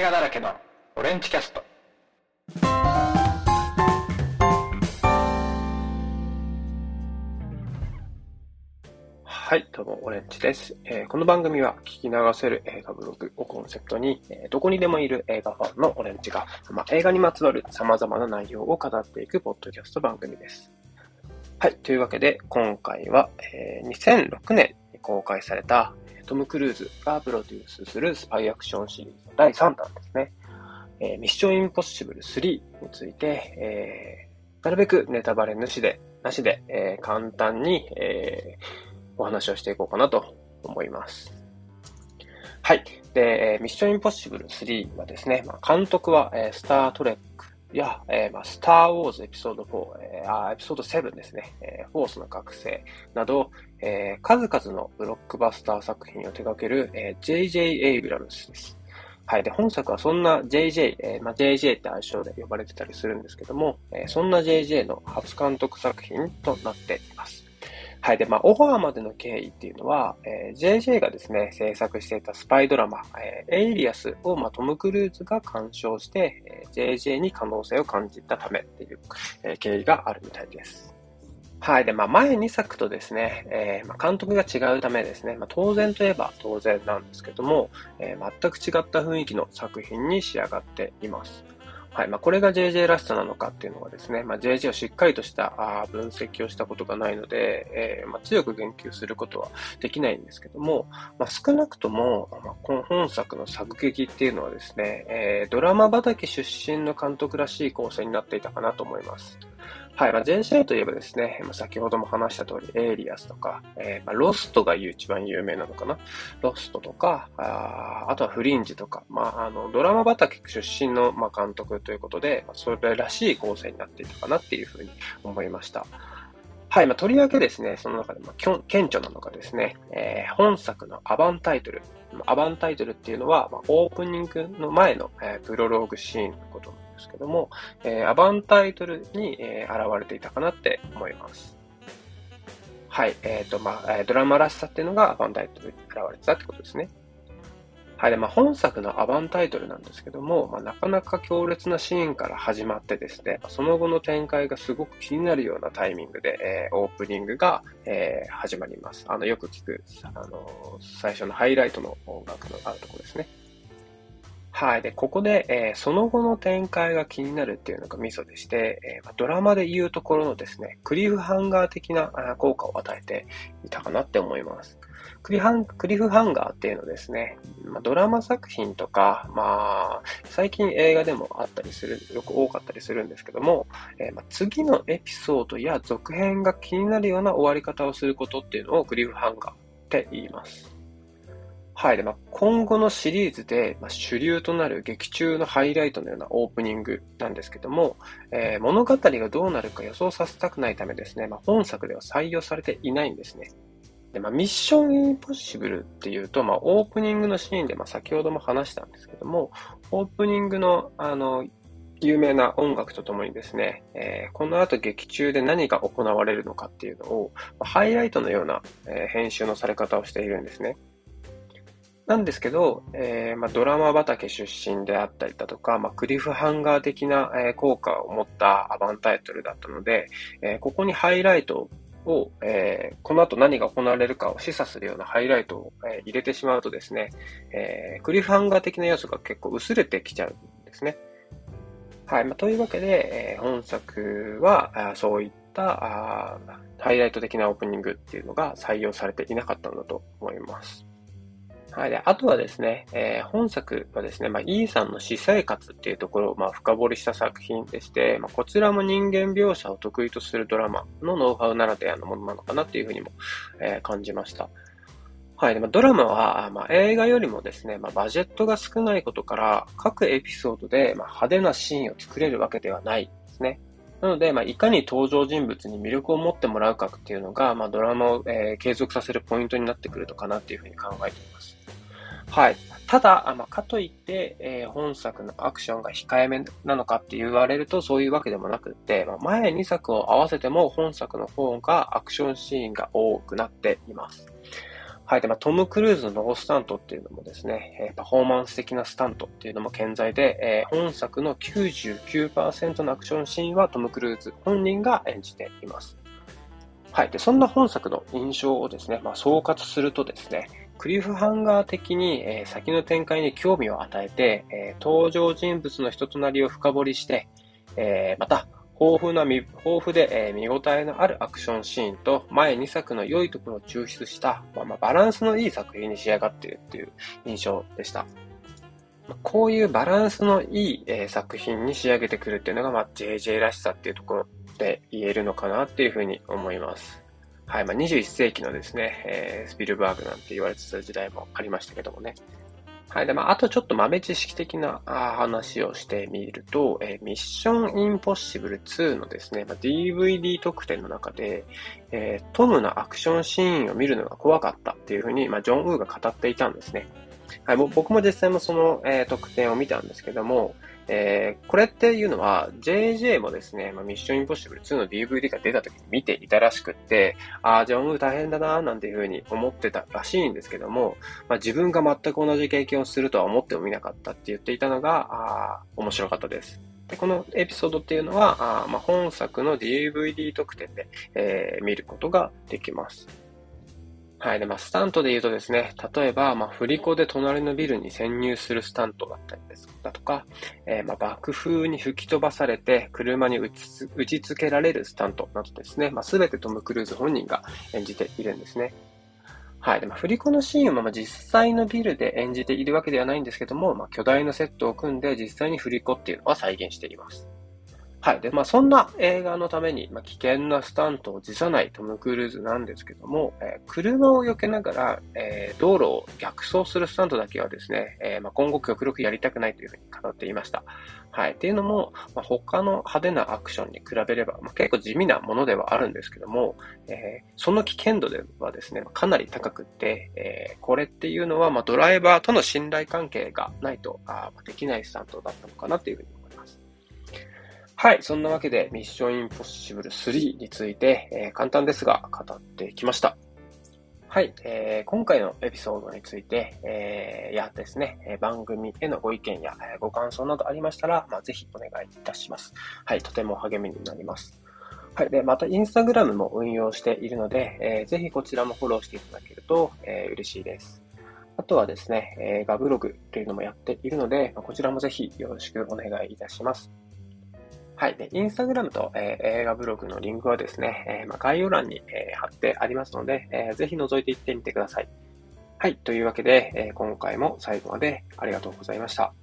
映画だらけのオレンジキャストはい、どうも、オレンジです、えーこの番組は聞き流せる映画ブログをコンセプトに、えーどこにでもいる映画ファンのオレンジが、まあ、映画にまつわる様々な内容を語っていくポッドキャスト番組です。はい、というわけで、今回は、えー2006年に公開された、トム・クルーズがプロデュースするスパイアクションシリーズの第3弾ですね。えーミッション・インポッシブル3について、えーなるべくネタバレなしで、なしで、えー簡単に、えーお話をしていこうかなと思います。はい。で、えーミッション・インポッシブル3はですね、まあ、監督は、えースター・トレックいや、えーまあ、スター・ウォーズエピソード4、えーあーエピソード7ですね、えーフォースの覚醒など、えー数々のブロックバスター作品を手掛ける、えー J.J. エイブラムスです。はい。で、本作はそんな JJ、えーまあ、JJ って愛称で呼ばれてたりするんですけども、えーそんな JJ の初監督作品となっています。はい。で、まあ、オファーまでの経緯っていうのは、えー JJ がですね、制作していたスパイドラマ、えーエイリアスを、まあ、トム・クルーズが鑑賞して、えー JJ に可能性を感じたためっていう、えー経緯があるみたいです。はい。で、まあ、前2作とですね、えーまあ、監督が違うためですね、まあ、当然といえば当然なんですけども、えー全く違った雰囲気の作品に仕上がっています。はい。まあ、これが JJ らしさなのかっていうのはですね、まあ、JJ をしっかりとしたあ分析をしたことがないので、えーまあ、強く言及することはできないんですけども、まあ、少なくとも、まあ、この本作の作劇っていうのはですね、えードラマ畑出身の監督らしい構成になっていたかなと思います。はい。まあ、JJ といえばですね、まあ、先ほども話した通り、エイリアスとか、えーまあ、ロストが一番有名なのかな？ロストとか、ああとはフリンジとか、まあ、あの、ドラマ畑出身の、まあ、監督ということで、まあそれらしい構成になっていたかなっていうふうに思いました。はい。まあ、とりわけですね、その中で、まあ、顕著なのがですね、えー本作のアバンタイトル。アバンタイトルっていうのは、まあ、オープニングの前の、えープロローグシーンのことなんですけども、えーアバンタイトルに、えー現れていたかなって思います。はい。えっ、と、まあ、ドラマらしさっていうのがアバンタイトルに現れてたってことですね。はい。で、まあ、本作のアバンタイトルなんですけども、まあ、なかなか強烈なシーンから始まってですね、その後の展開がすごく気になるようなタイミングで、えーオープニングが、えー始まります。あの、よく聞く、あの最初のハイライトの音楽のあるところですね。はい。で、ここで、えーその後の展開が気になるっていうのがミソでして、えードラマで言うところのですね、クリフハンガー的なあー効果を与えていたかなって思います。クリハンクリフハンガーっていうのですね、ま、ドラマ作品とか、まあ、最近映画でもあったりする、よく多かったりするんですけども、えま、次のエピソードや続編が気になるような終わり方をすることっていうのをクリフハンガーって言います。はい。で、まあ、今後のシリーズで、まあ、主流となる劇中のハイライトのようなオープニングなんですけども、えー物語がどうなるか予想させたくないためですね、まあ、本作では採用されていないんですね。で、まあ、ミッションインポッシブルっていうと、まあ、オープニングのシーンで、まあ、先ほども話したんですけども、オープニングの、あの、有名な音楽とともにですね、えーこの後劇中で何が行われるのかっていうのを、まあハイライトのような、えー編集のされ方をしているんですね。なんですけど、えーまあ、ドラマ畑出身であったりだとか、まあ、クリフハンガー的な、えー効果を持ったアバンタイトルだったので、えーここにハイライトを、をえーこの後何が行われるかを示唆するようなハイライトを、えー入れてしまうとですね、えークリフハンガー的な要素が結構薄れてきちゃうんですね。はい。まあ、というわけで、え本作は、あそういったあハイライト的なオープニングっていうのが採用されていなかったんだと思います。はい。で、あとはですね、えー本作はですね、まあ、イーさんの私生活っていうところを、まあ、深掘りした作品でして、まあ、こちらも人間描写を得意とするドラマのノウハウならではのものなのかなっていうふうにも、えー感じました。はい。でまあ、ドラマは、まあ、映画よりもですね、まあ、バジェットが少ないことから、各エピソードで、まあ、派手なシーンを作れるわけではないですね。なので、まあ、いかに登場人物に魅力を持ってもらうかっていうのが、まあ、ドラマを、えー継続させるポイントになってくるのかなっていうふうに考えています。はい。ただ、あま、かといって、えー本作のアクションが控えめなのかって言われるとそういうわけでもなくって、まあ、前2作を合わせても本作の方がアクションシーンが多くなっています。はい。で、まあ、トム・クルーズのノースタントっていうのもですね、えー、パフォーマンス的なスタントっていうのも健在で、えー、本作の99%のアクションシーンはトム・クルーズ本人が演じています。はい。で、そんな本作の印象をですね、まあ、総括するとですね、クリフハンガー的に、え、先の展開に興味を与えて、え、登場人物の人となりを深掘りして、え、また、豊富な、豊富で、え、見応えのあるアクションシーンと、前2作の良いところを抽出した、まあ、まあ、バランスのいい作品に仕上がっているっていう印象でした。こういうバランスのいい、え、作品に仕上げてくるっていうのが、まあ、JJ らしさっていうところで言えるのかなっていうふうに思います。はい。まあ、21世紀のですね、えー、スピルバーグなんて言われてた時代もありましたけどもね。はい。で、まあ、あとちょっと豆知識的な話をしてみると、えー、ミッションインポッシブル2のですね、まあ、DVD 特典の中で、えー、トムのアクションシーンを見るのが怖かったっていうふうに、まあ、ジョン・ウーが語っていたんですね。はい。僕も実際もその、えー、特典を見たんですけども、えー、これっていうのは、JJ もですね、まあ、ミッションインポッシブル2の DVD が出た時に見ていたらしくって、ああ、ジョン・ウー大変だな、なんていうふうに思ってたらしいんですけども、まあ、自分が全く同じ経験をするとは思ってもみなかったって言っていたのが、ああ、面白かったです。でこのエピソードっていうのは、あまあ、本作の DVD 特典で、えー、見ることができます。はい。で、まあ、スタントで言うとですね、例えば、まあ、振り子で隣のビルに潜入するスタントだったりですだとか、えー、まあ、爆風に吹き飛ばされて車に打ち打ち付けられるスタントなどですね、まあ、すべてトム・クルーズ本人が演じているんですね。はい。で、まあ、振り子のシーンは、まあ、実際のビルで演じているわけではないんですけども、まあ、巨大なセットを組んで実際に振り子っていうのは再現しています。はい。で、まあ、そんな映画のために、まあ、危険なスタントを辞さないトム・クルーズなんですけども、えー、車を避けながら、えー、道路を逆走するスタントだけはですね、えー、まあ、今後極力やりたくないというふうに語っていました。はい。っていうのも、まあ、他の派手なアクションに比べれば、まあ、結構地味なものではあるんですけども、えー、その危険度ではですね、かなり高くって、えー、これっていうのは、まあ、ドライバーとの信頼関係がないとあできないスタントだったのかなというふうにはい。そんなわけで、ミッションインポッシブル3について、えー、簡単ですが語ってきました。はい。えー、今回のエピソードについて、えー、やですね、番組へのご意見や、ご感想などありましたら、まあ、ぜひお願いいたします。はい。とても励みになります。はい。で、また、インスタグラムも運用しているので、えー、ぜひこちらもフォローしていただけると、えー、嬉しいです。あとはですね、映画ブログというのもやっているので、こちらもぜひよろしくお願いいたします。はい。で、インスタグラムと、えー、映画ブログのリンクはですね、えー、まあ、概要欄に、えー、貼ってありますので、えー、ぜひ覗いていってみてください。はい。というわけで、え、今回も最後までありがとうございました。